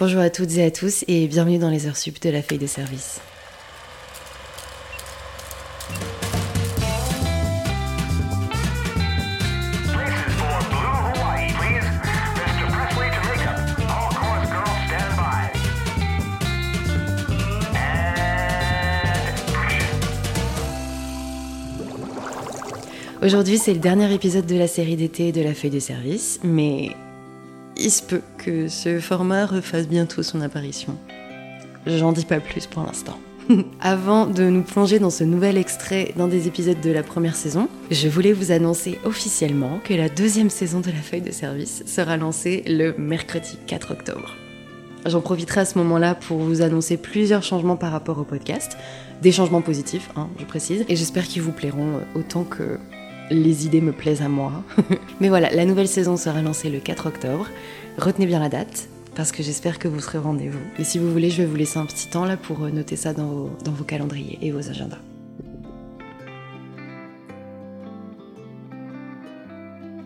Bonjour à toutes et à tous et bienvenue dans les heures sup de la feuille de service. Aujourd'hui, c'est le dernier épisode de la série d'été de la feuille de service, mais il se peut que ce format refasse bientôt son apparition. J'en dis pas plus pour l'instant. Avant de nous plonger dans ce nouvel extrait d'un des épisodes de la première saison, je voulais vous annoncer officiellement que la deuxième saison de la feuille de service sera lancée le mercredi 4 octobre. J'en profiterai à ce moment-là pour vous annoncer plusieurs changements par rapport au podcast, des changements positifs, hein, je précise, et j'espère qu'ils vous plairont euh, autant que les idées me plaisent à moi. Mais voilà, la nouvelle saison sera lancée le 4 octobre. Retenez bien la date, parce que j'espère que vous serez rendez-vous. Et si vous voulez, je vais vous laisser un petit temps là pour euh, noter ça dans vos, dans vos calendriers et vos agendas.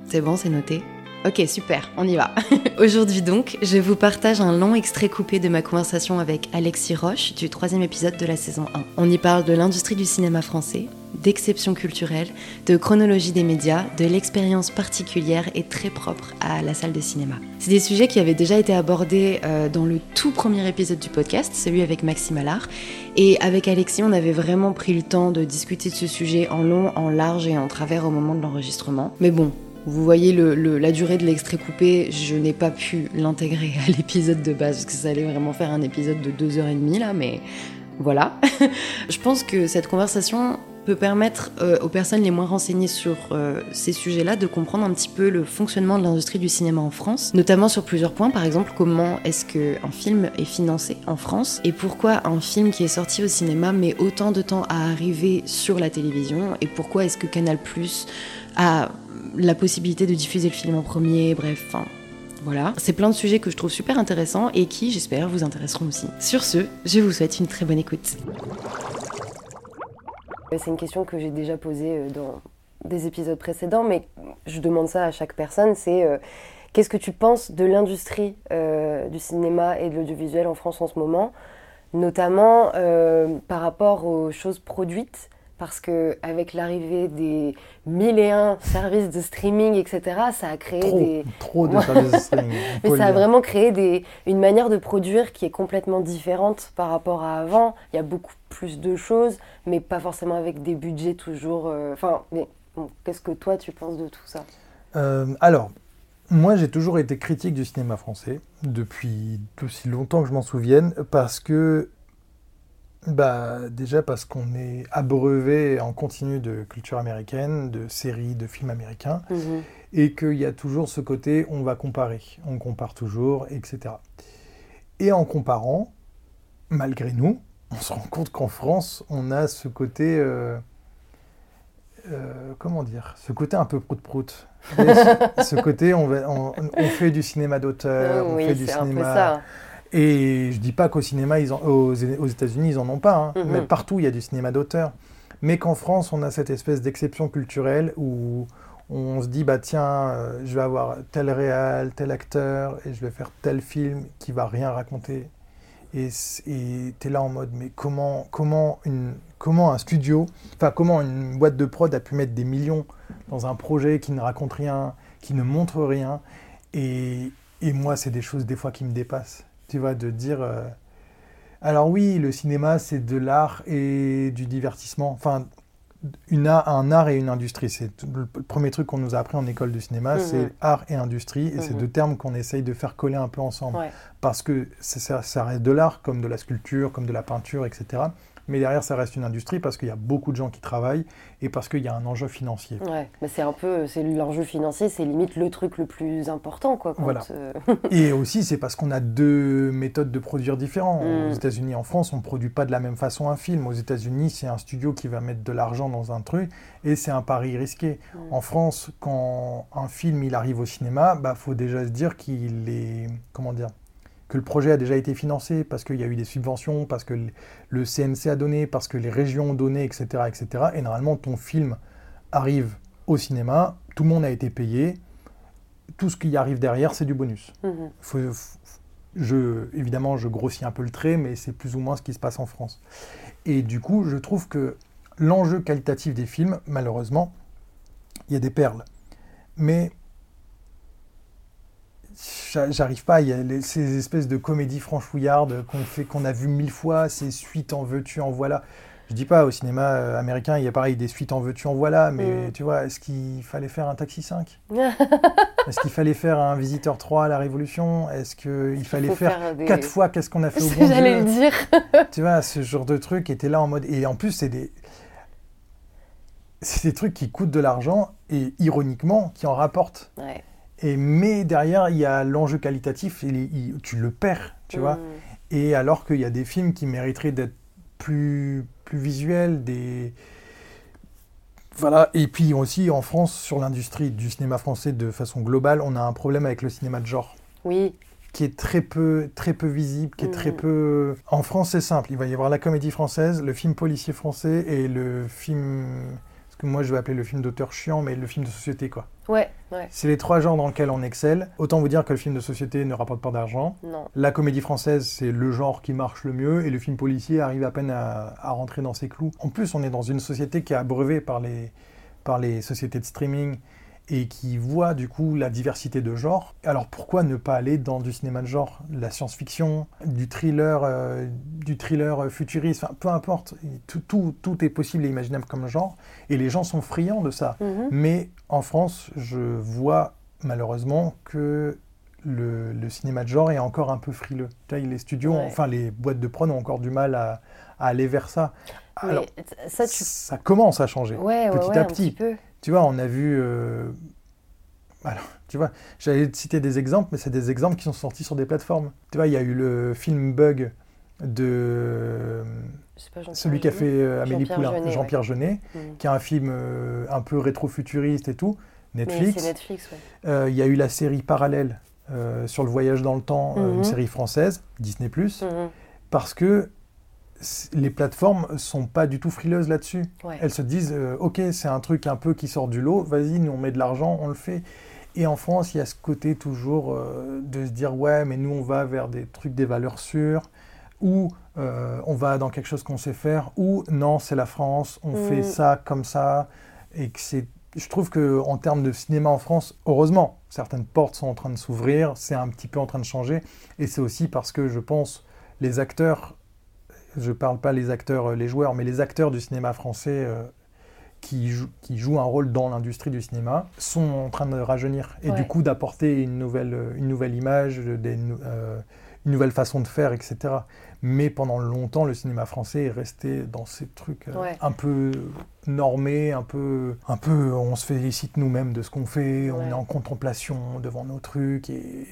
C'est bon, c'est noté Ok, super, on y va. Aujourd'hui donc, je vous partage un long extrait coupé de ma conversation avec Alexis Roche du troisième épisode de la saison 1. On y parle de l'industrie du cinéma français, d'exception culturelle, de chronologie des médias, de l'expérience particulière et très propre à la salle de cinéma. C'est des sujets qui avaient déjà été abordés euh, dans le tout premier épisode du podcast, celui avec Maxime Allard. Et avec Alexis, on avait vraiment pris le temps de discuter de ce sujet en long, en large et en travers au moment de l'enregistrement. Mais bon, vous voyez la durée de l'extrait coupé, je n'ai pas pu l'intégrer à l'épisode de base parce que ça allait vraiment faire un épisode de deux heures et demie là, mais voilà. je pense que cette conversation peut permettre euh, aux personnes les moins renseignées sur euh, ces sujets-là de comprendre un petit peu le fonctionnement de l'industrie du cinéma en France, notamment sur plusieurs points, par exemple comment est-ce qu'un film est financé en France et pourquoi un film qui est sorti au cinéma met autant de temps à arriver sur la télévision et pourquoi est-ce que Canal a la possibilité de diffuser le film en premier, bref, enfin, voilà. C'est plein de sujets que je trouve super intéressants et qui, j'espère, vous intéresseront aussi. Sur ce, je vous souhaite une très bonne écoute. C'est une question que j'ai déjà posée euh, dans des épisodes précédents, mais je demande ça à chaque personne, c'est euh, qu'est-ce que tu penses de l'industrie euh, du cinéma et de l'audiovisuel en France en ce moment, notamment par rapport aux choses produites parce que avec l'arrivée des mille et un services de streaming, etc., ça a créé Trop, des, trop de services de streaming. mais ça a vraiment créé des, une manière de produire qui est complètement différente par rapport à avant. Il y a beaucoup plus de choses, mais pas forcément avec des budgets toujours. euh, Enfin, mais bon, qu'est-ce que toi tu penses de tout ça? Euh, alors, moi j'ai toujours été critique du cinéma français, depuis aussi longtemps que je m'en souvienne, parce que, bah, déjà parce qu'on est abreuvé en continu de culture américaine, de séries, de films américains, et qu'il y a toujours ce côté on va comparer, on compare toujours, etc. Et en comparant, malgré nous, on se rend compte qu'en France, on a ce côté, euh, euh, comment dire, ce côté un peu prout-prout. Ce, ce côté, on, va- on- on fait du cinéma d'auteur, on fait du c'est un peu cinéma. ça. Et je dis pas qu'au cinéma, ils en- aux, aux États-Unis, ils en ont pas, hein, Mhm. mais partout il y a du cinéma d'auteur. Mais qu'en France, on a cette espèce d'exception culturelle où on se dit bah tiens, euh, je vais avoir tel réal, tel acteur, et je vais faire tel film qui va rien raconter. Et tu es là en mode mais comment, comment, une, comment un studio, enfin comment une boîte de prod a pu mettre des millions dans un projet qui ne raconte rien, qui ne montre rien? Et, et moi, c'est des choses des fois qui me dépassent. Tu vois, de dire. euh, Alors oui, le cinéma, c'est de l'art et du divertissement. Enfin, une un art et une industrie. C'est le premier truc qu'on nous a appris en école de cinéma, Mhm. c'est art et industrie. Et c'est Mhm. deux termes qu'on essaye de faire coller un peu ensemble. Ouais. Parce que ça- ça reste de l'art, comme de la sculpture, comme de la peinture, etc. Mais derrière, ça reste une industrie parce qu'il y a beaucoup de gens qui travaillent et parce qu'il y a un enjeu financier. Ouais, mais c'est un peu, c'est l'enjeu financier, c'est limite le truc le plus important, quoi. quand, Voilà. euh, Et aussi, c'est parce qu'on a deux méthodes de produire différentes. Mm. Aux États-Unis et en France, on ne produit pas de la même façon un film. Aux États-Unis, c'est un studio qui va mettre de l'argent dans un truc et c'est un pari risqué. Mm. En France, quand un film il arrive au cinéma, bah faut déjà se dire qu'il est comment dire que le projet a déjà été financé parce qu'il y a eu des subventions, parce que le CNC a donné, parce que les régions ont donné, etc., etc. Et normalement, ton film arrive au cinéma, tout le monde a été payé, tout ce qui arrive derrière, c'est du bonus. mhm. Faut- Je, évidemment, je grossis un peu le trait, mais c'est plus ou moins ce qui se passe en France. Et du coup, je trouve que l'enjeu qualitatif des films, malheureusement, il y a des perles. Mais j'arrive pas, il y a les- ces espèces de comédies franchouillardes qu'on fait, qu'on a vu mille fois, ces suites en veux-tu, en voilà. Je dis pas, au cinéma euh, américain, il y a pareil des suites en veux-tu, en voilà, mais Mm. tu vois, est-ce qu'il fallait faire un Taxi 5 Est-ce qu'il fallait faire un Visiteur 3 à la Révolution? Est-ce qu'il fallait faire, faire des- quatre fois qu'est-ce qu'on a fait au bon J'allais le dire. tu vois, ce genre de truc était là en mode. Et en plus, c'est des. C'est des trucs qui coûtent de l'argent et ironiquement qui en rapportent. Ouais. Et, mais derrière, il y a l'enjeu qualitatif il- tu le perds, tu vois. Mm. Et alors qu'il y a des films qui mériteraient d'être plus, plus visuels, des. Voilà. Et puis aussi en France, sur l'industrie du cinéma français de façon globale, on a un problème avec le cinéma de genre Oui. qui est très peu, très peu visible, qui est très Mhm. peu... En France, c'est simple. Il va y avoir la comédie française, le film policier français et le film... Que moi, je vais appeler le film d'auteur chiant, mais le film de société, quoi. Ouais, ouais. C'est les trois genres dans lesquels on excelle. Autant vous dire que le film de société ne rapporte pas d'argent. Non. La comédie française, c'est le genre qui marche le mieux, et le film policier arrive à peine à, à rentrer dans ses clous. En plus, on est dans une société qui est abreuvée par les, par les sociétés de streaming et qui voit du coup la diversité de genres. Alors pourquoi ne pas aller dans du cinéma de genre, la science-fiction, du thriller, euh, du thriller futuriste, enfin peu importe, tout, tout, tout est possible et imaginable comme genre, et les gens sont friands de ça. Mhm. Mais en France, je vois malheureusement que le, le cinéma de genre est encore un peu frileux. Les studios, Ouais. enfin les boîtes de prod ont encore du mal à, à aller vers ça. Alors, ça, tu. ça commence à changer. Ouais, petit ouais, à petit. petit peu. Tu vois, on a vu. euh, Alors, tu vois, j'allais te citer des exemples, mais c'est des exemples qui sont sortis sur des plateformes. Tu vois, il y a eu le film Bug de Je sais pas, Jean-Pierre celui qui a fait euh, Amélie Jean-Pierre Poulain, Jeunet, ouais. Jean-Pierre Jeunet, Mm. qui est un film euh, un peu rétro-futuriste et tout. Netflix. ouais. Euh, Il y a eu la série Parallèle sur le voyage dans le temps, euh, Mhm. une série française, Disney+, Mhm. parce que les plateformes sont pas du tout frileuses là-dessus. Ouais. Elles se disent, euh, ok, c'est un truc un peu qui sort du lot, vas-y, nous on met de l'argent, on le fait. Et en France, il y a ce côté toujours euh, de se dire, ouais, mais nous on va vers des trucs, des valeurs sûres, ou euh, on va dans quelque chose qu'on sait faire, ou non, c'est la France, on Mm. fait ça comme ça, et que c'est. Je trouve que en termes de cinéma en France, heureusement, certaines portes sont en train de s'ouvrir, c'est un petit peu en train de changer, et c'est aussi parce que je pense les acteurs je parle pas les acteurs, euh, les joueurs, mais les acteurs du cinéma français euh, qui, jou- qui jouent un rôle dans l'industrie du cinéma sont en train de rajeunir et Ouais. du coup d'apporter une nouvelle, euh, une nouvelle image, des euh, une nouvelle façon de faire, etc. Mais pendant longtemps, le cinéma français est resté dans ces trucs euh, Ouais. un peu normés, un peu, un peu, on se félicite nous-mêmes de ce qu'on fait, on est en contemplation devant nos trucs et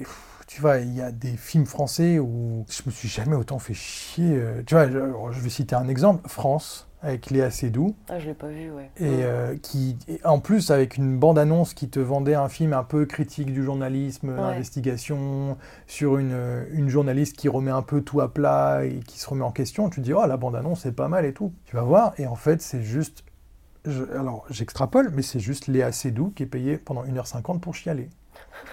tu vois, il y a des films français où je me suis jamais autant fait chier. euh, Tu vois, je vais citer un exemple, France, avec Léa Seydoux, Ah, je l'ai pas vu, ouais. et euh, qui, et en plus avec une bande-annonce qui te vendait un film un peu critique du journalisme, Ouais. l'investigation, sur une, une journaliste qui remet un peu tout à plat et qui se remet en question, tu te dis, oh, la bande-annonce, c'est pas mal et tout. Tu vas voir, et en fait, c'est juste... je- alors, j'extrapole, mais c'est juste Léa Seydoux qui est payée pendant 1h50 pour chialer.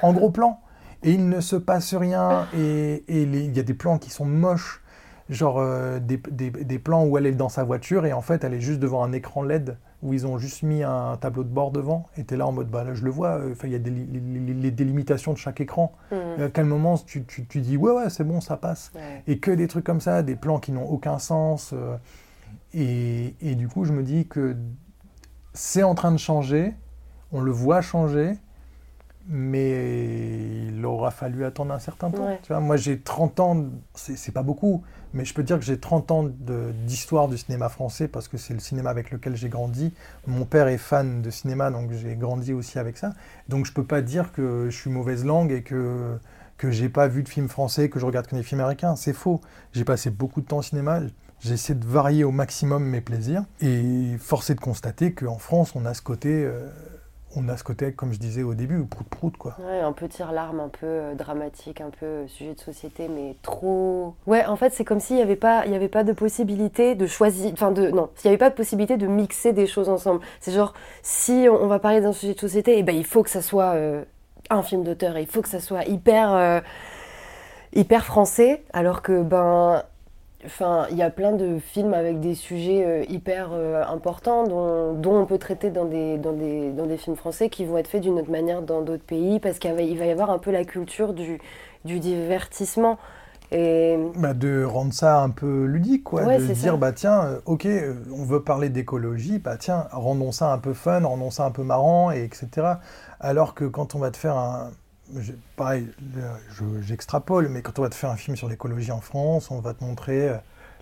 En gros plan. Et il ne se passe rien, et il y a des plans qui sont moches, genre euh, des, des- des plans où elle est dans sa voiture, et en fait, elle est juste devant un écran LED, où ils ont juste mis un tableau de bord devant, et t'es là en mode, bah là, je le vois, euh, enfin, il y a des, les, délimitations de chaque écran. Mm. Et à quel moment tu, tu, tu dis, ouais, ouais, c'est bon, ça passe. Ouais. Et que des trucs comme ça, des plans qui n'ont aucun sens. euh, et, et du coup, je me dis que c'est en train de changer, on le voit changer, mais il aura fallu attendre un certain temps. Ouais. Tu vois, moi, j'ai 30 ans, c'est pas beaucoup, mais je peux dire que j'ai 30 ans d'histoire du cinéma français parce que c'est le cinéma avec lequel j'ai grandi. Mon père est fan de cinéma, donc j'ai grandi aussi avec ça. Donc je peux pas dire que je suis mauvaise langue et que que j'ai pas vu de films français, que je regarde que des films américains. C'est faux. J'ai passé beaucoup de temps au cinéma. J'essaie de varier au maximum mes plaisirs. Et force est de constater qu'en France, on a ce côté, euh, on a ce côté, comme je disais au début, prout-prout, quoi. Ouais, un peu tire-larme, un peu euh, dramatique, un peu euh, sujet de société, mais trop. Ouais, en fait, c'est comme s'il n'y avait, pas- il avait pas de possibilité de choisir. Enfin, de. Non, s'il n'y avait pas de possibilité de mixer des choses ensemble. C'est genre, si on va parler d'un sujet de société, eh ben, il faut que ça soit euh, un film d'auteur, il faut que ça soit hyper. hyper français, alors que ben, enfin, il y a plein de films avec des sujets euh, hyper euh, importants dont, dont on peut traiter dans des, dans, des, dans des films français qui vont être faits d'une autre manière dans d'autres pays, parce qu'il va, y avoir un peu la culture du, du divertissement. Et Bah, de rendre ça un peu ludique, quoi. Ouais, de dire, ça. bah tiens, euh, ok, on veut parler d'écologie, bah tiens, rendons ça un peu fun, rendons ça un peu marrant, et etc. Alors que quand on va te faire un. Pareil, je- j'extrapole, mais quand on va te faire un film sur l'écologie en France, on va te montrer euh,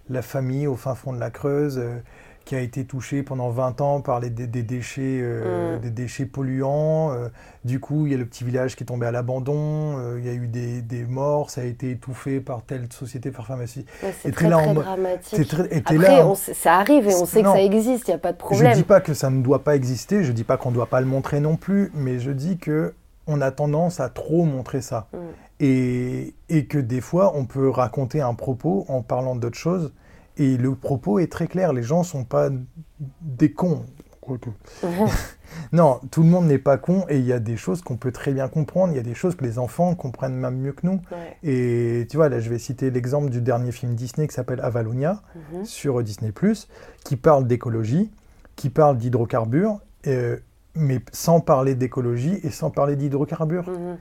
la famille au fin fond de la Creuse euh, qui a été touchée pendant 20 ans par les, des, des déchets, euh, Mm. des déchets polluants. euh, du coup, il y a le petit village qui est tombé à l'abandon, il y a eu des, des morts, ça a été étouffé par telle société, par pharmacie. ouais, Et c'est très, là très dramatique. Très- et Après, là, on ça arrive et on sait Non. que ça existe, il n'y a pas de je problème. dis pas que ça ne doit pas exister, je dis pas qu'on ne doit pas le montrer non plus, mais je dis que on a tendance à trop montrer ça. Mm. Et, et que des fois, on peut raconter un propos en parlant d'autre chose, et le propos est très clair, les gens sont pas des cons. Non, tout le monde n'est pas con, et il y a des choses qu'on peut très bien comprendre, il y a des choses que les enfants comprennent même mieux que nous. Ouais. Et tu vois, là, je vais citer l'exemple du dernier film Disney qui s'appelle Avalonia, Mhm. sur Disney+, qui parle d'écologie, qui parle d'hydrocarbures, euh, mais sans parler d'écologie et sans parler d'hydrocarbures. Mhm.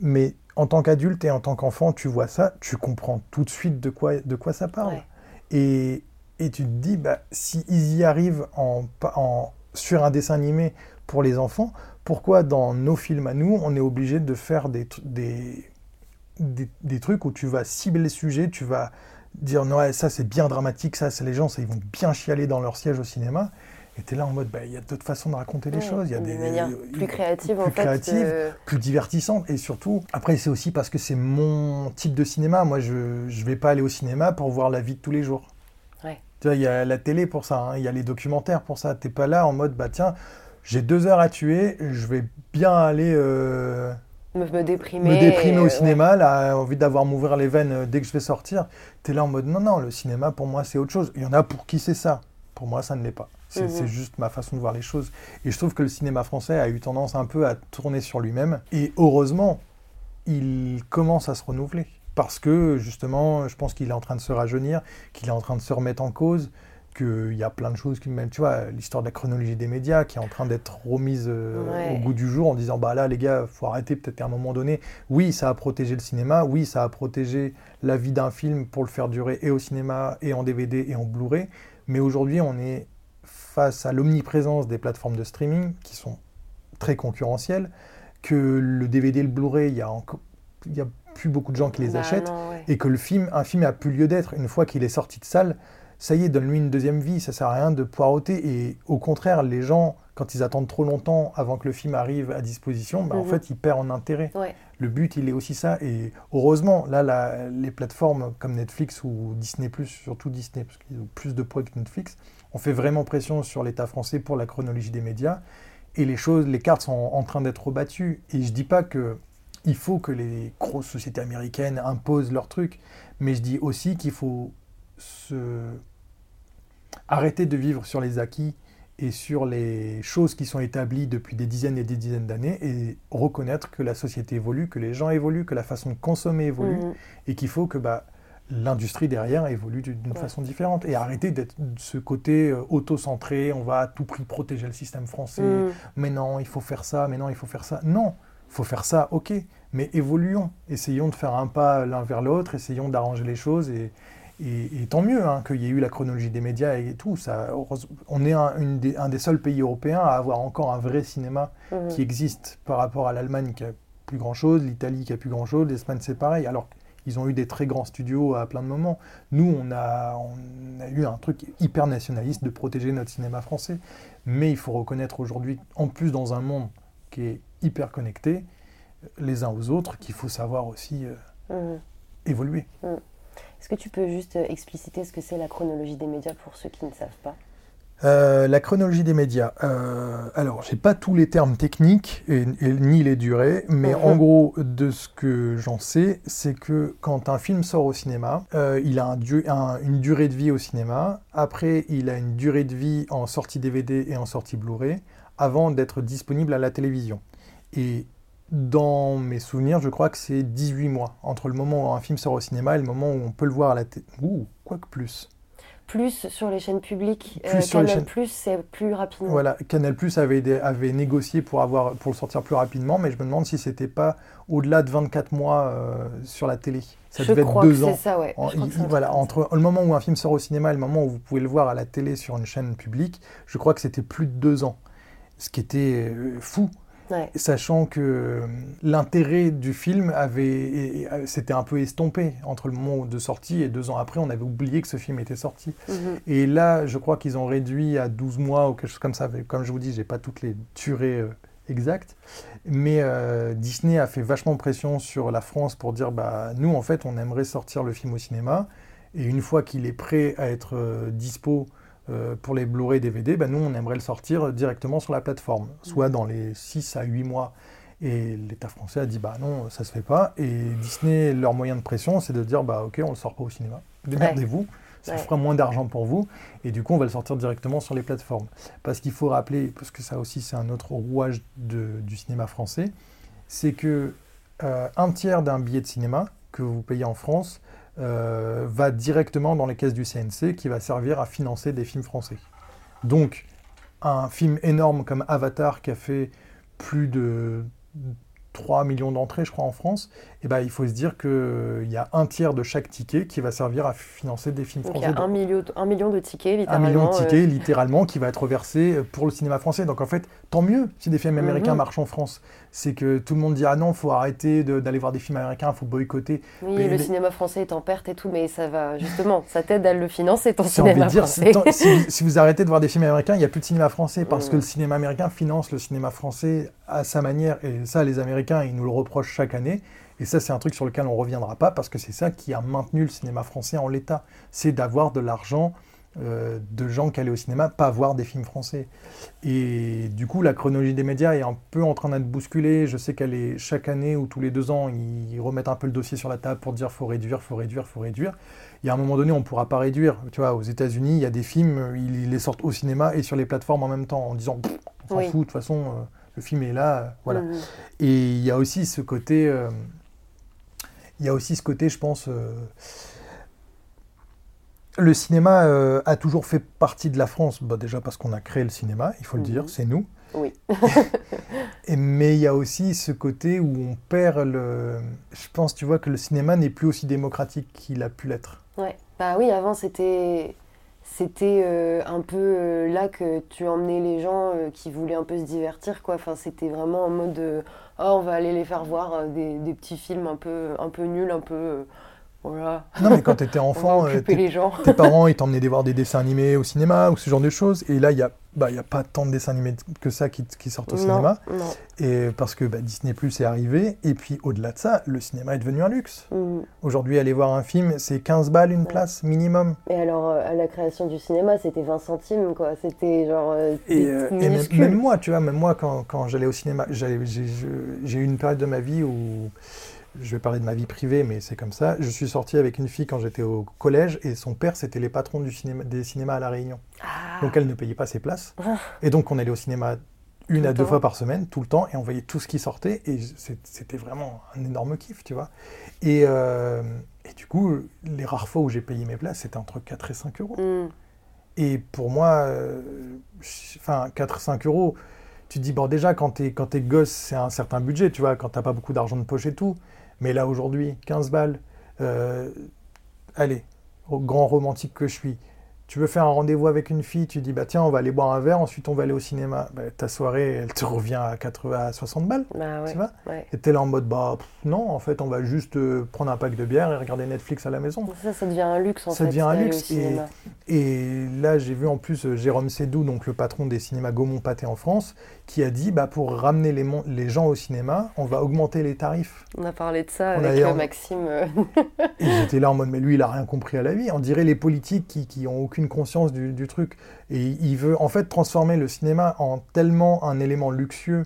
Mais en tant qu'adulte et en tant qu'enfant, tu vois ça, tu comprends tout de suite de quoi, de quoi ça parle. Ouais. Et, et tu te dis, bah, s'ils y arrivent en, pa- en, sur un dessin animé pour les enfants, pourquoi dans nos films à nous, on est obligé de faire des, des, des trucs où tu vas cibler le sujet, tu vas dire, non, ouais, ça c'est bien dramatique, ça, c'est les gens, ça, ils vont bien chialer dans leur siège au cinéma. Et tu es là en mode, bah, il y a d'autres façons de raconter les Ouais, choses. Il y a de des manière des- plus créative en plus fait. créatives, euh, plus divertissante et surtout après c'est aussi parce que c'est mon type de cinéma moi je je vais pas aller au cinéma pour voir la vie de tous les jours Ouais. tu vois il y a la télé pour ça hein, il y a les documentaires pour ça t'es pas là en mode bah tiens j'ai deux heures à tuer je vais bien aller euh, me, me déprimer. me déprimer au ouais. cinéma là envie d'avoir m'ouvrir les veines euh, dès que je vais sortir t'es là en mode non non le cinéma pour moi c'est autre chose il y en a pour qui c'est ça? Pour moi ça ne l'est pas c'est Mhm. c'est juste ma façon de voir les choses. Et je trouve que le cinéma français a eu tendance un peu à tourner sur lui-même. Et heureusement il commence à se renouveler. Parce que justement je pense qu'il est en train de se rajeunir qu'il est en train de se remettre en cause qu'il y a plein de choses qui même tu vois l'histoire de la chronologie des médias qui est en train d'être remise euh, Ouais. au goût du jour en disant bah là les gars faut arrêter peut-être qu'à un moment donné. Oui ça a protégé le cinéma. Oui ça a protégé la vie d'un film pour le faire durer et au cinéma et en DVD et en Blu-ray. Mais aujourd'hui on est face à l'omniprésence des plateformes de streaming qui sont très concurrentielles que le DVD le Blu-ray il y a encore il y a plus beaucoup de gens qui les Bah, achètent non, ouais. et que le film, un film a plus lieu d'être une fois qu'il est sorti de salle. Ça y est, donne-lui une deuxième vie. Ça sert à rien de poireauter. Et au contraire, les gens, quand ils attendent trop longtemps avant que le film arrive à disposition, bah, en Mhm. fait, ils perdent en intérêt. Ouais. Le but, il est aussi ça. Et heureusement, là, la- les plateformes comme Netflix ou Disney+, surtout Disney, parce qu'ils ont plus de poids que Netflix, ont fait vraiment pression sur l'État français pour la chronologie des médias. Et les choses, les cartes sont en train d'être rebattues. Et je dis pas que il faut que les grosses sociétés américaines imposent leurs trucs, mais je dis aussi qu'il faut se arrêter de vivre sur les acquis et sur les choses qui sont établies depuis des dizaines et des dizaines d'années et reconnaître que la société évolue, que les gens évoluent, que la façon de consommer évolue Mhm. et qu'il faut que bah, l'industrie derrière évolue d'une Ouais. façon différente et arrêter d'être de ce côté euh, auto-centré, on va à tout prix protéger le système français, Mhm. mais non, il faut faire ça, mais non, il faut faire ça. Non, il faut faire ça, ok, mais évoluons, essayons de faire un pas l'un vers l'autre, essayons d'arranger les choses et, et, et tant mieux hein, qu'il y ait eu la chronologie des médias et tout. Ça, on est un, une des, un des seuls pays européens à avoir encore un vrai cinéma Mhm. qui existe par rapport à l'Allemagne qui a plus grand chose, l'Italie qui a plus grand chose, l'Espagne c'est pareil. Alors ils ont eu des très grands studios à plein de moments. Nous, on a, on a eu un truc hyper nationaliste de protéger notre cinéma français. Mais il faut reconnaître aujourd'hui, en plus dans un monde qui est hyper connecté, les uns aux autres, qu'il faut savoir aussi euh, Mhm. évoluer. Est-ce que tu peux juste euh, expliciter ce que c'est la chronologie des médias pour ceux qui ne savent pas Euh, la chronologie des médias. Euh, alors, j'ai pas tous les termes techniques et, et ni les durées, mais en gros, de ce que j'en sais, c'est que quand un film sort au cinéma, euh, il a un du- un- une durée de vie au cinéma. Après, il a une durée de vie en sortie DVD et en sortie Blu-ray, avant d'être disponible à la télévision. Et Dans mes souvenirs, je crois que c'est 18 mois entre le moment où un film sort au cinéma et le moment où on peut le voir à la télé. Ouh, quoi que plus. Plus sur les chaînes publiques. Plus euh, sur les Canal+, chaînes- Plus, c'est plus rapidement. Voilà, Canal Plus avait, des- avait négocié pour, avoir, pour le sortir plus rapidement, mais je me demande si c'était pas au-delà de 24 mois euh, sur la télé. Ça je devait être deux que ans. ça, ouais. En- Je crois que voilà, entre le moment où un film sort au cinéma et le moment où vous pouvez le voir à la télé sur une chaîne publique, je crois que c'était plus de deux ans. Ce qui était euh, fou, Ouais. sachant que euh, l'intérêt du film avait, et, euh, s'était un peu estompé entre le moment de sortie et deux ans après, on avait oublié que ce film était sorti. Mhm. Et là, je crois qu'ils ont réduit à 12 mois ou quelque chose comme ça. Comme je vous dis, j'ai pas toutes les durées euh, exactes. Mais euh, Disney a fait vachement pression sur la France pour dire bah, nous, en fait, on aimerait sortir le film au cinéma. Et une fois qu'il est prêt à être euh, dispo euh, pour les Blu-ray DVD, bah, nous, on aimerait le sortir directement sur la plateforme, soit dans les 6 à 8 mois. Et l'État français a dit bah non, ça se fait pas. Et Disney, leur moyen de pression, c'est de dire bah ok, on le sort pas au cinéma. Démerdez-vous, ça Ouais. fera moins d'argent pour vous. Et du coup, on va le sortir directement sur les plateformes. Parce qu'il faut rappeler, parce que ça aussi c'est un autre rouage de- du cinéma français, c'est que euh, un tiers d'un billet de cinéma que vous payez en France euh, va directement dans les caisses du CNC qui va servir à financer des films français. Donc, un film énorme comme Avatar qui a fait plus de 3 millions d'entrées, je crois, en France, eh ben, il faut se dire qu'il y a un tiers de chaque ticket qui va servir à financer des films Donc il y français. a un million, un million de tickets, Un littéralement. million de euh, tickets, littéralement, qui va être versé pour le cinéma français. Donc en fait, tant mieux si des films américains Mhm. marchent en France. C'est que tout le monde dit Ah non, faut arrêter de- d'aller voir des films américains, faut boycotter. Oui, Mais le les- cinéma français est en perte et tout, mais ça va, justement, ça t'aide à le financer, ton de cinéma dire, français. si, tant- si vous, si vous arrêtez de voir des films américains, il n'y a plus de cinéma français parce Mhm. que le cinéma américain finance le cinéma français à sa manière. Et ça, les Américains, ils nous le reprochent chaque année. Et ça, c'est un truc sur lequel on ne reviendra pas parce que c'est ça qui a maintenu le cinéma français en l'état. C'est d'avoir de l'argent euh, de gens qui allaient au cinéma, pas voir des films français. Et du coup, la chronologie des médias est un peu en train d'être bousculée. Je sais qu'elle est chaque année ou tous les deux ans, ils remettent un peu le dossier sur la table pour dire faut réduire, faut réduire, faut réduire. Il y a un moment donné, on ne pourra pas réduire. Tu vois, aux États-Unis, il y a des films, ils les sortent au cinéma et sur les plateformes en même temps, en disant on s'en Oui. fout, de toute façon, euh, le film est là, euh, voilà. Mhm. Et il y a aussi ce côté, euh, il y a aussi ce côté, je pense, euh, le cinéma euh, a toujours fait partie de la France. Bah, déjà parce qu'on a créé le cinéma, il faut le Mhm. dire, c'est nous. Oui. Et, mais il y a aussi ce côté où on perd le. Je pense, tu vois, que le cinéma n'est plus aussi démocratique qu'il a pu l'être. Ouais. Bah oui, avant c'était c'était euh, un peu euh, là que tu emmenais les gens euh, qui voulaient un peu se divertir quoi. Enfin, c'était vraiment en mode oh, on va aller les faire voir des, des petits films un peu un peu nuls, un peu voilà. Non, mais quand tu étais On va enfant, euh, tes, les gens. tes parents, ils t'emmenaient voir des dessins animés au cinéma ou ce genre de choses. Et là, il n'y a, bah, y a pas tant de dessins animés que ça qui, qui sortent au non, cinéma. non. Et parce que bah, Disney Plus est arrivé, et puis au-delà de ça, le cinéma est devenu un luxe. Mhm. Aujourd'hui, aller voir un film, c'est 15 balles une Ouais. place minimum. Et alors euh, à la création du cinéma, c'était 20 centimes quoi. C'était genre euh, Et, euh, même, même moi, tu vois, même moi, quand, quand j'allais au cinéma, j'ai eu une période de ma vie où, je vais parler de ma vie privée, mais c'est comme ça, je suis sorti avec une fille quand j'étais au collège, et son père, c'était les patrons du cinéma, des cinémas à La Réunion. Ah. Donc elle ne payait pas ses places. Ah. Et donc on allait au cinéma une Tout à deux temps. fois par semaine, tout le temps, et on voyait tout ce qui sortait, et c'était vraiment un énorme kiff, tu vois. Et, euh, et du coup, les rares fois où j'ai payé mes places, c'était entre 4 et 5 euros. Mhm. Et pour moi, euh, enfin, 4-5 euros, tu te dis, bon, déjà, quand t'es, quand t'es gosse, c'est un certain budget, tu vois, quand t'as pas beaucoup d'argent de poche et tout. Mais là, aujourd'hui, 15 balles, euh, allez, grand romantique que je suis, tu veux faire un rendez-vous avec une fille, tu dis, bah tiens, on va aller boire un verre, ensuite on va aller au cinéma. Bah, ta soirée, elle te revient à 80, à 60 balles. Bah ouais. Tu vois ouais. Et t'es là en mode, bah pff, non, en fait, on va juste euh, prendre un pack de bière et regarder Netflix à la maison. Ça, ça devient un luxe en Ça fait. devient un luxe. Et là, j'ai vu en plus euh, Jérôme Sédou, donc le patron des cinémas Gaumont-Pâté en France, qui a dit bah, pour ramener les, gens au cinéma, on va augmenter les tarifs. On a parlé de ça On avec euh, Maxime. Et j'étais là en mode mais lui, il a rien compris à la vie. On dirait les politiques qui, qui ont aucune conscience du, du truc. Et il veut en fait transformer le cinéma en tellement un élément luxueux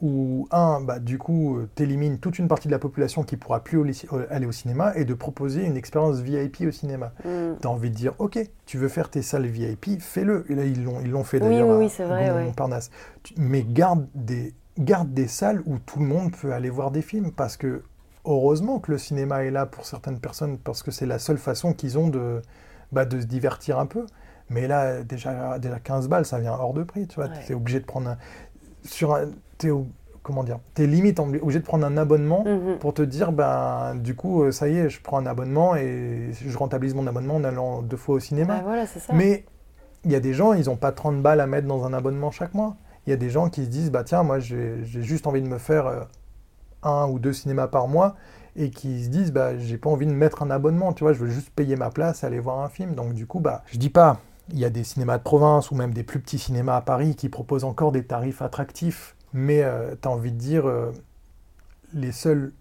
où, un, bah, du coup, euh, t'élimines toute une partie de la population qui pourra plus au- au- aller au cinéma et de proposer une expérience VIP au cinéma. hmm. T'as envie de dire, ok, tu veux faire tes salles VIP, fais-le. Et là, ils l'ont, ils l'ont fait d'ailleurs oui, à oui, vrai. Montparnasse. Mais garde des garde des salles où tout le monde peut aller voir des films parce que heureusement que le cinéma est là pour certaines personnes parce que c'est la seule façon qu'ils ont de, bah, de se divertir un peu. Mais là, déjà, déjà 15 balles, ça vient hors de prix, tu vois. Ouais. T'es obligé de prendre un... Sur un comment dire T'es limite obli- obligé de prendre un abonnement Mhm. pour te dire, ben, du coup, euh, ça y est, je prends un abonnement et je rentabilise mon abonnement en allant deux fois au cinéma. Bah voilà, c'est ça. Mais il y a des gens, ils n'ont pas 30 balles à mettre dans un abonnement chaque mois. Il y a des gens qui se disent, bah tiens, moi j'ai j'ai juste envie de me faire euh, un ou deux cinémas par mois et qui se disent, bah j'ai pas envie de mettre un abonnement, tu vois, je veux juste payer ma place, aller voir un film. Donc du coup, bah je dis pas, il y a des cinémas de province ou même des plus petits cinémas à Paris qui proposent encore des tarifs attractifs, mais tu as envie de dire, euh, les seuls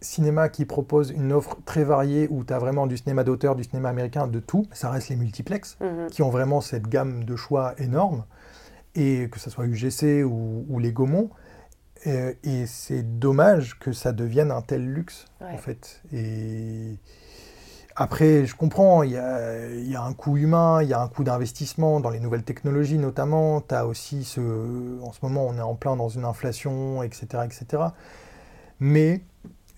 cinémas qui proposent une offre très variée où tu as vraiment du cinéma d'auteur, du cinéma américain, de tout, ça reste les multiplex Mhm. qui ont vraiment cette gamme de choix énorme, et que ce soit UGC ou, ou les Gaumont. Euh, et c'est dommage que ça devienne un tel luxe, Ouais. en fait. Et après, je comprends, il y a, il y a un coût humain, il y a un coût d'investissement dans les nouvelles technologies notamment. Tu as aussi ce... En ce moment, on est en plein dans une inflation, etc. etc. Mais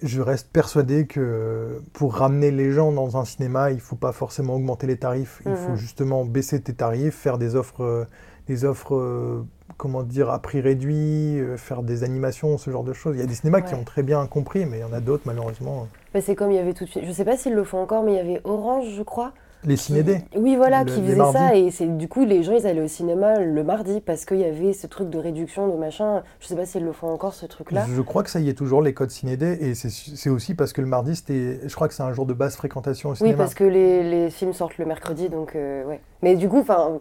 je reste persuadé que pour ramener les gens dans un cinéma, il ne faut pas forcément augmenter les tarifs. Il faut Mhm. justement baisser tes tarifs, faire des offres, euh, des offres euh, comment dire, à prix réduit, euh, faire des animations, ce genre de choses. Il y a des cinémas qui ont très bien compris, mais il y en a d'autres, malheureusement. Mais c'est comme il y avait tout de suite. Je sais pas s'ils le font encore, mais il y avait Orange, je crois. Les cinédés. Oui, voilà, Le- qui mardis. ça. Et c'est du coup, les gens, ils allaient au cinéma le mardi parce qu'il y avait ce truc de réduction, de machin. Je sais pas s'ils le font encore, ce truc-là. Je crois que ça y est toujours, les codes cinédés, et c'est aussi parce que le mardi, c'était, je crois que c'est un jour de basse fréquentation au Oui, cinéma. parce que les, les films sortent le mercredi, donc euh, ouais. Mais du coup, enfin,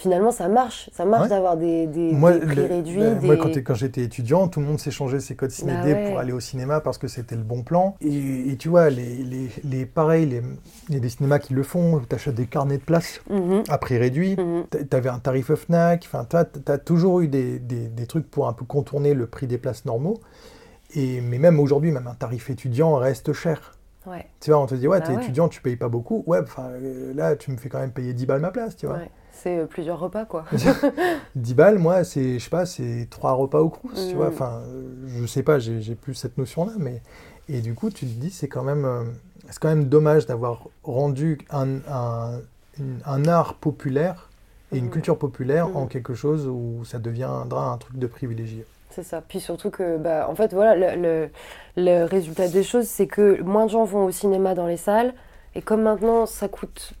finalement, ça marche. Ça marche Ouais. d'avoir des, des, Moi, des prix le- réduits. des... moi, quand, quand j'étais étudiant, tout le monde s'échangeait ses codes cinédés Bah ouais. pour aller au cinéma parce que c'était le bon plan. Et, et tu vois, les, les, les pareil, les- il y a des cinémas qui le font, où tu achètes des carnets de place Mhm, à prix réduit. mhm. Tu avais un tarif FNAC, enfin, tu as, toujours eu des, des- des trucs pour un peu contourner le prix des places normaux. Et, mais même aujourd'hui, même un tarif étudiant reste cher. Ouais, Tu vois, on te dit, ouais, Bah t'es ouais. étudiant, tu payes pas beaucoup. Ouais, enfin, euh, là, tu me fais quand même payer 10 balles ma place, tu vois. ouais. C'est euh, plusieurs repas, quoi. 10 balles, moi, c'est, je sais pas, c'est 3 repas au Crous, tu Mm. vois. Enfin, euh, je sais pas, j'ai, plus cette notion-là, mais. Et du coup, tu te dis, c'est quand même, euh, c'est quand même dommage d'avoir rendu un, un, un art populaire et une Mhm. culture populaire en Mhm. quelque chose où ça deviendra un truc de privilégié. C'est ça. Puis surtout que, bah, en fait, voilà, le, le, le résultat des choses, c'est que moins de gens vont au cinéma dans les salles. Et comme maintenant, ça coûte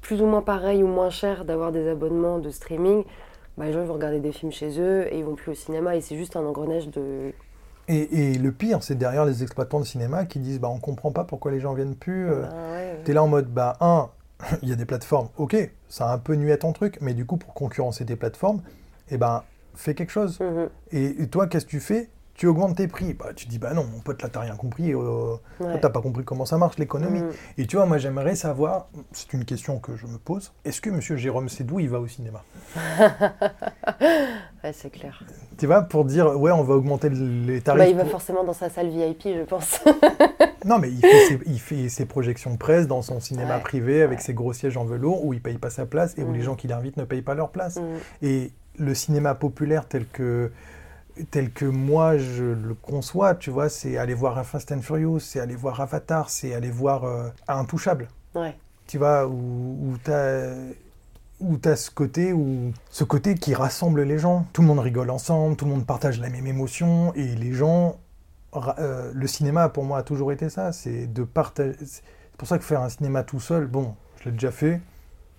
plus ou moins pareil ou moins cher d'avoir des abonnements de streaming, bah, les gens ils vont regarder des films chez eux et ils vont plus au cinéma. Et c'est juste un engrenage de. Et, et le pire, c'est derrière les exploitants de cinéma qui disent, bah, on comprend pas pourquoi les gens viennent plus. euh, Ah ouais. T'es là en mode, bah, un, il y a des plateformes, ok, ça a un peu nué à ton truc, mais du coup, pour concurrencer tes plateformes, eh ben, fais quelque chose. Mhm. Et, et toi, qu'est-ce que tu fais? Tu augmentes tes prix. Bah, tu dis, bah non, mon pote, là, t'as rien compris. euh, Ouais. T'as pas compris comment ça marche, l'économie. Mhm. Et tu vois, moi, j'aimerais savoir, c'est une question que je me pose, est-ce que monsieur Jérôme Sédou, il va au cinéma? Ouais, c'est clair. Tu vois, pour dire, ouais, on va augmenter les tarifs. Bah, il va pour- forcément dans sa salle VIP, je pense. Non, mais il fait, ses, il fait ses projections de presse dans son cinéma Ouais, privé avec ouais. ses gros sièges en velours où il paye pas sa place et où les gens qui l'invitent ne payent pas leur place. Mhm. Et le cinéma populaire tel que, tel que moi je le conçois, tu vois, c'est aller voir un Fast and Furious, c'est aller voir Avatar, c'est aller voir euh, Intouchable, Ouais. tu vois, où, où t'as où t'as ce côté où ce côté qui rassemble les gens. Tout le monde rigole ensemble, tout le monde partage la même émotion et les gens. euh, le cinéma pour moi a toujours été ça, c'est de partager. C'est pour ça que faire un cinéma tout seul, bon, je l'ai déjà fait,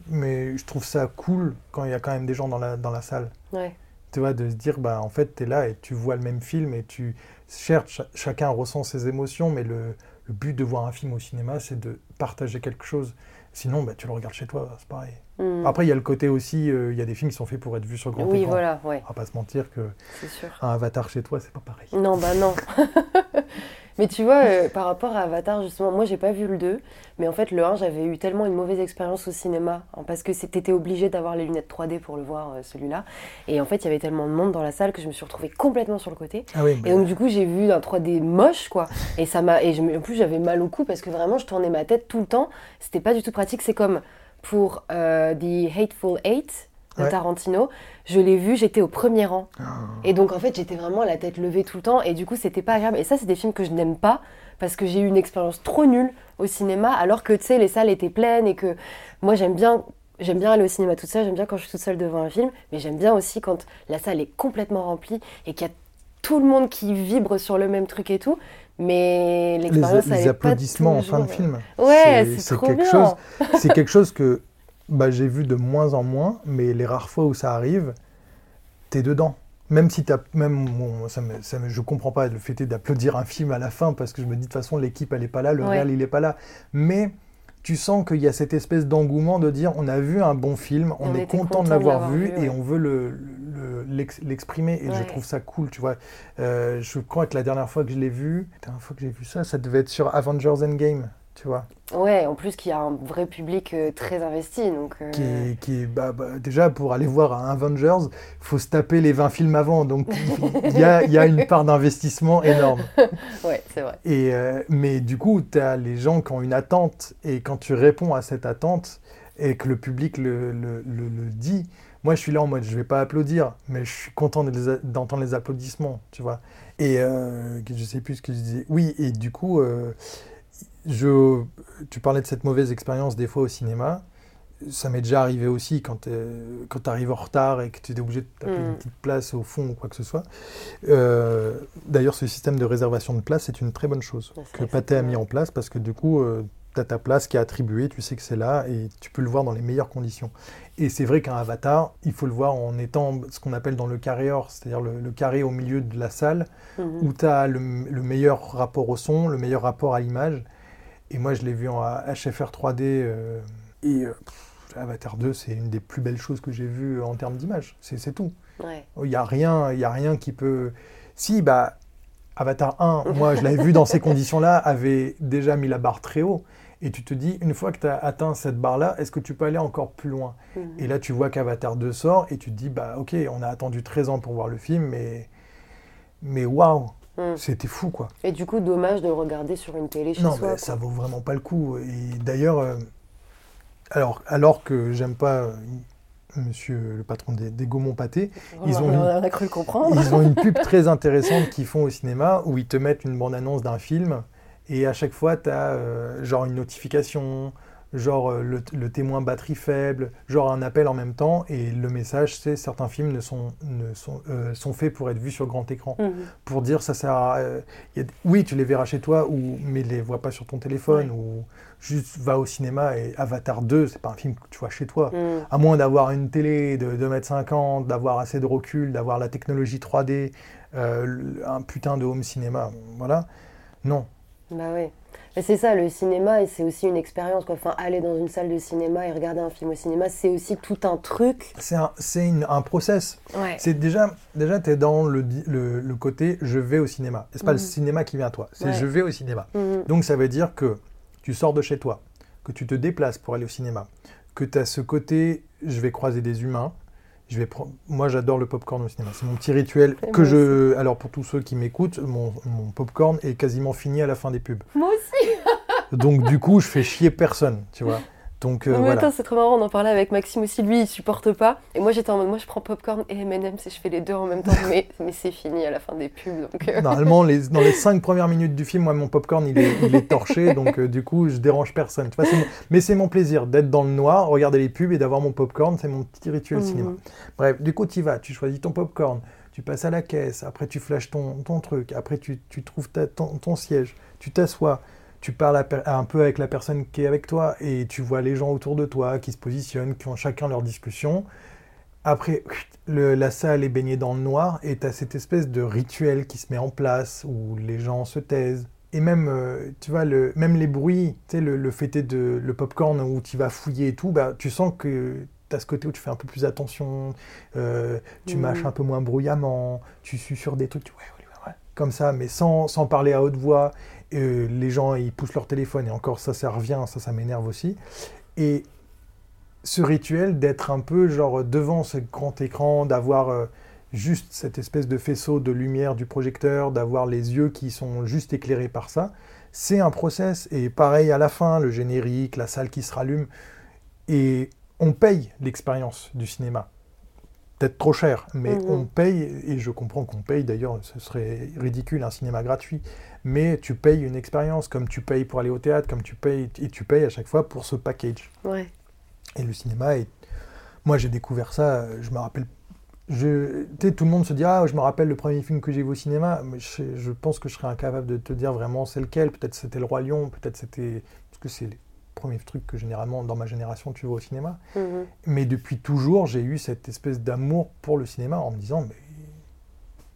mais je trouve ça cool quand il y a quand même des gens dans la, dans la salle Ouais. Tu vois, de se dire, bah, en fait, tu es là et tu vois le même film et tu cherches, cha- chacun ressent ses émotions, mais le, le but de voir un film au cinéma, c'est de partager quelque chose. Sinon, bah, tu le regardes chez toi, c'est pareil. Mhm. Après, il y a le côté aussi, euh, il y a des films qui sont faits pour être vus sur grand oui, écran. voilà, ouais, On va pas se mentir que c'est sûr. un avatar chez toi, c'est pas pareil. Non, bah non. mais tu vois, euh, par rapport à Avatar, justement, moi j'ai pas vu le 2, mais en fait le 1, j'avais eu tellement une mauvaise expérience au cinéma, hein, parce que t'étais obligé d'avoir les lunettes 3D pour le voir, euh, celui-là. Et en fait, il y avait tellement de monde dans la salle que je me suis retrouvée complètement sur le côté. Ah oui, Et donc du coup, j'ai vu un 3D moche, quoi. Et ça m'a, et je en plus, j'avais mal au cou parce que vraiment, je tournais ma tête tout le temps. C'était pas du tout pratique. C'est comme pour euh, The Hateful Eight. de Ouais. Tarantino. Je l'ai vu, j'étais au premier rang. Ah. Et donc en fait, j'étais vraiment la tête levée tout le temps et du coup, c'était pas agréable. Et ça, c'est des films que je n'aime pas parce que j'ai eu une expérience trop nulle au cinéma alors que tu sais, les salles étaient pleines et que moi j'aime bien j'aime bien aller au cinéma toute seule, j'aime bien quand je suis toute seule devant un film, mais j'aime bien aussi quand la salle est complètement remplie et qu'il y a tout le monde qui vibre sur le même truc et tout. Mais Les, l'expérience, les pas applaudissements en fin de film. Ouais, c'est quelque bien. chose. C'est quelque chose que bah, j'ai vu de moins en moins, mais les rares fois où ça arrive, t'es dedans. Même si t'as, même bon, ça me, ça me- je comprends pas le fait d'applaudir un film à la fin parce que je me dis de toute façon l'équipe elle est pas là, le Ouais. réel il est pas là. Mais tu sens qu'il y a cette espèce d'engouement de dire on a vu un bon film, on, on est content content de l'avoir l'avoir vu, vu, ouais. et on veut le, le- l'ex- l'exprimer et je trouve ça cool, tu vois. Euh, je crois que la dernière fois que je l'ai vu, la dernière fois que j'ai vu ça, ça devait être sur Avengers Endgame, tu vois. Ouais, en plus qu'il y a un vrai public euh, très investi. Donc, euh, qui est, qui est- bah, bah, déjà pour aller voir un Avengers, il faut se taper les 20 films avant, donc il y a, y a une part d'investissement énorme. Ouais, c'est vrai. Et, euh, mais du coup, tu as les gens qui ont une attente, et quand tu réponds à cette attente, et que le public le, le- le- le dit, moi je suis là en mode, je vais pas applaudir, mais je suis content de les a- d'entendre les applaudissements, tu vois. Et euh, je sais plus ce que je disais. Oui, et du coup, euh, je, tu parlais de cette mauvaise expérience des fois au cinéma. Ça m'est déjà arrivé aussi quand, tu arrives en retard et que tu es obligé de taper Mm. une petite place au fond ou quoi que ce soit. Euh, D'ailleurs, ce système de réservation de place, c'est une très bonne chose que Pathé a mis en place parce que du coup, tu as ta place qui est attribuée, tu sais que c'est là et tu peux le voir dans les meilleures conditions. Et c'est vrai qu'un avatar, il faut le voir en étant ce qu'on appelle dans le carré or, c'est-à-dire le, le carré au milieu de la salle Mhm. où tu as le, le meilleur rapport au son, le meilleur rapport à l'image. Et moi, je l'ai vu en HFR 3D. euh, et euh, pff, Avatar 2, c'est une des plus belles choses que j'ai vues en termes d'image. C'est tout. Ouais. Il n'y a, rien- il y a rien qui peut. Si, bah, Avatar 1, moi, je l'avais vu dans ces conditions-là, avait déjà mis la barre très haut. Et tu te dis, une fois que tu as atteint cette barre-là, est-ce que tu peux aller encore plus loin? Mhm. Et là, tu vois qu'Avatar 2 sort et tu te dis, bah, ok, on a attendu 13 ans pour voir le film, mais. Mais waouh, Mhm. c'était fou, quoi. Et du coup, dommage de le regarder sur une télé chez Non, soi. quoi. ça vaut vraiment pas le coup. Et d'ailleurs, euh, alors, alors que j'aime pas euh, monsieur le patron des, des Gaumont Pâté, ils on, ont a, une- on a cru le comprendre. ils ont une pub très intéressante qu'ils font au cinéma où ils te mettent une bande-annonce d'un film et à chaque fois, tu as genre une notification, genre euh, le, le témoin batterie faible, genre un appel en même temps et le message, c'est certains films ne sont, ne sont, euh, sont faits pour être vus sur grand écran Mhm. pour dire ça sert à. euh, y a- oui, tu les verras chez toi, ou, mais les vois pas sur ton téléphone, ou juste va au cinéma et Avatar 2, c'est pas un film que tu vois chez toi. Mhm. À moins d'avoir une télé de 2m50, d'avoir assez de recul, d'avoir la technologie 3D, euh, le- un putain de home cinéma, voilà. Non. Bah oui. Mais c'est ça, le cinéma, et c'est aussi une expérience. Quoi. Enfin, aller dans une salle de cinéma et regarder un film au cinéma, c'est aussi tout un truc. C'est un, un process. Ouais. C'est déjà, déjà tu es dans le, le, le côté je vais au cinéma. C'est pas le Mhm. cinéma qui vient à toi, c'est Ouais. je vais au cinéma. Mhm. Donc ça veut dire que tu sors de chez toi, que tu te déplaces pour aller au cinéma, que tu as ce côté je vais croiser des humains. Je vais prendre... Moi j'adore le popcorn au cinéma, c'est mon petit rituel que je alors pour tous ceux qui m'écoutent, mon, mon popcorn est quasiment fini à la fin des pubs. Moi aussi. Donc du coup, je fais chier personne, tu vois. Donc euh, Non, mais voilà. attends, c'est trop marrant, on en parlait avec Maxime aussi, lui il supporte pas. Et moi j'étais en mode, moi je prends popcorn et M&M's et je fais les deux en même temps, mais, mais c'est fini à la fin des pubs. Donc, euh, Normalement, les, dans les cinq premières minutes du film, moi, mon popcorn, il est, il est torché, donc euh, du coup, je dérange personne. Mon- Mais c'est mon plaisir d'être dans le noir, regarder les pubs et d'avoir mon popcorn, c'est mon petit rituel Mhm. cinéma. Bref, du coup, tu y vas, tu choisis ton popcorn, tu passes à la caisse, après tu flashes ton, ton truc, après tu, tu trouves ta- ton, ton siège, tu t'assois, tu parles à un peu avec la personne qui est avec toi et tu vois les gens autour de toi qui se positionnent, qui ont chacun leur discussion. Après, le- la salle est baignée dans le noir et tu as cette espèce de rituel qui se met en place où les gens se taisent. Et même, euh, tu vois, le, même les bruits, tu sais, le, le fêté de le popcorn où tu vas fouiller et tout, bah, tu sens que tu as ce côté où tu fais un peu plus attention, euh, tu Mhm. mâches un peu moins bruyamment, tu sues sur des trucs, tu- ouais, ouais, ouais, ouais, comme ça, mais sans, sans parler à haute voix. Les gens, ils poussent leur téléphone et encore ça, ça revient, ça, ça m'énerve aussi. Et ce rituel d'être un peu genre devant ce grand écran, d'avoir euh, juste cette espèce de faisceau de lumière du projecteur, d'avoir les yeux qui sont juste éclairés par ça, c'est un process. Et pareil à la fin, le générique, la salle qui se rallume. Et on paye l'expérience du cinéma. Peut-être trop cher, mais Mhm. on paye, et je comprends qu'on paye d'ailleurs, ce serait ridicule un cinéma gratuit, mais tu payes une expérience, comme tu payes pour aller au théâtre, comme tu payes, et tu payes à chaque fois pour ce package. Ouais. Et le cinéma, est... moi j'ai découvert ça, je me rappelle. Je... tout le monde se dit Ah, je me rappelle le premier film que j'ai vu au cinéma. Mais je, je pense que je serais incapable de te dire vraiment c'est lequel. Peut-être c'était Le Roi Lion, peut-être c'était. Parce que c'est les premiers trucs que généralement dans ma génération tu vois au cinéma. Mhm. Mais depuis toujours, j'ai eu cette espèce d'amour pour le cinéma en me disant Mais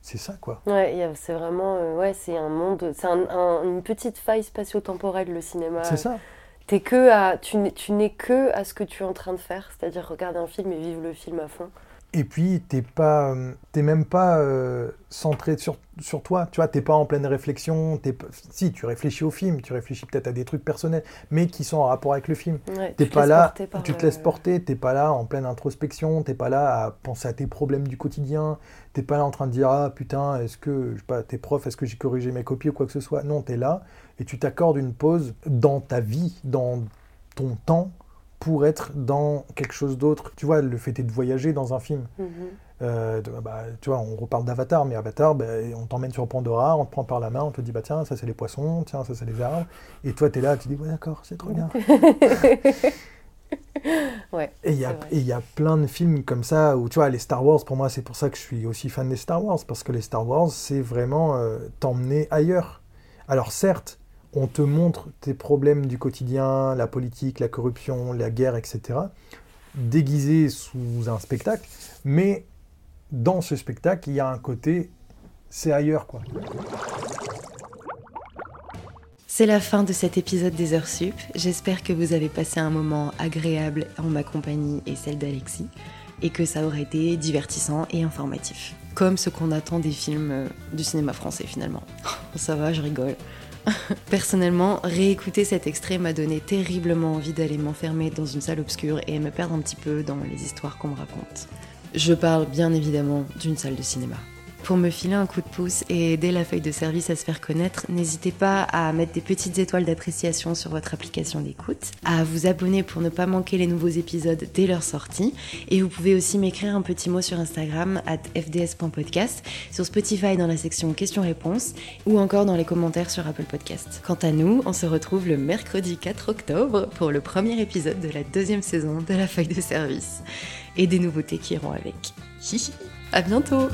c'est ça quoi. Ouais, c'est vraiment, euh, ouais, c'est un monde, c'est un- un- une petite faille spatio-temporelle le cinéma. C'est ça. T'es que à, tu n'es- tu n'es que à ce que tu es en train de faire, c'est-à-dire regarder un film et vivre le film à fond. Et puis, t'es pas, t'es même pas euh, centré sur, sur toi. Tu vois, t'es pas en pleine réflexion. T'es Si, tu réfléchis au film, tu réfléchis peut-être à des trucs personnels, mais qui sont en rapport avec le film. Ouais, T'es pas là, tu te euh, laisses porter. T'es pas là en pleine introspection. T'es pas là à penser à tes problèmes du quotidien. T'es pas là en train de dire ah putain, est-ce que je sais pas, tes profs, est-ce que j'ai corrigé mes copies ou quoi que ce soit. Non, t'es là et tu t'accordes une pause dans ta vie, dans ton temps pour être dans quelque chose d'autre. Tu vois, le fait est de voyager dans un film. mhm. Euh, de- bah, tu vois, on reparle d'Avatar, mais Avatar, bah, on t'emmène sur Pandora, on te prend par la main, on te dit, bah tiens, ça c'est les poissons, tiens, ça c'est les arbres. Et toi, tu es là, tu dis, ouais, d'accord, c'est trop bien. Ouais, Et il y a- c'est vrai. et il y a plein de films comme ça, où tu vois, les Star Wars, pour moi, c'est pour ça que je suis aussi fan des Star Wars, parce que les Star Wars, c'est vraiment euh, t'emmener ailleurs. Alors certes, on te montre tes problèmes du quotidien, la politique, la corruption, la guerre, etc., déguisés sous un spectacle, mais dans ce spectacle, il y a un côté, c'est ailleurs, quoi. C'est la fin de cet épisode des Heures Sup. J'espère que vous avez passé un moment agréable en ma compagnie et celle d'Alexis, et que ça aurait été divertissant et informatif. Comme ce qu'on attend des films euh, du cinéma français finalement. ça va, je rigole. Personnellement, réécouter cet extrait m'a donné terriblement envie d'aller m'enfermer dans une salle obscure et me perdre un petit peu dans les histoires qu'on me raconte. Je parle bien évidemment d'une salle de cinéma. Pour me filer un coup de pouce et aider la feuille de service à se faire connaître, n'hésitez pas à mettre des petites étoiles d'appréciation sur votre application d'écoute, à vous abonner pour ne pas manquer les nouveaux épisodes dès leur sortie, et vous pouvez aussi m'écrire un petit mot sur Instagram at fds.podcast, sur Spotify dans la section questions-réponses, ou encore dans les commentaires sur Apple Podcast. Quant à nous, on se retrouve le mercredi 4 octobre pour le premier épisode de la deuxième saison de la feuille de service, et des nouveautés qui iront avec. À bientôt.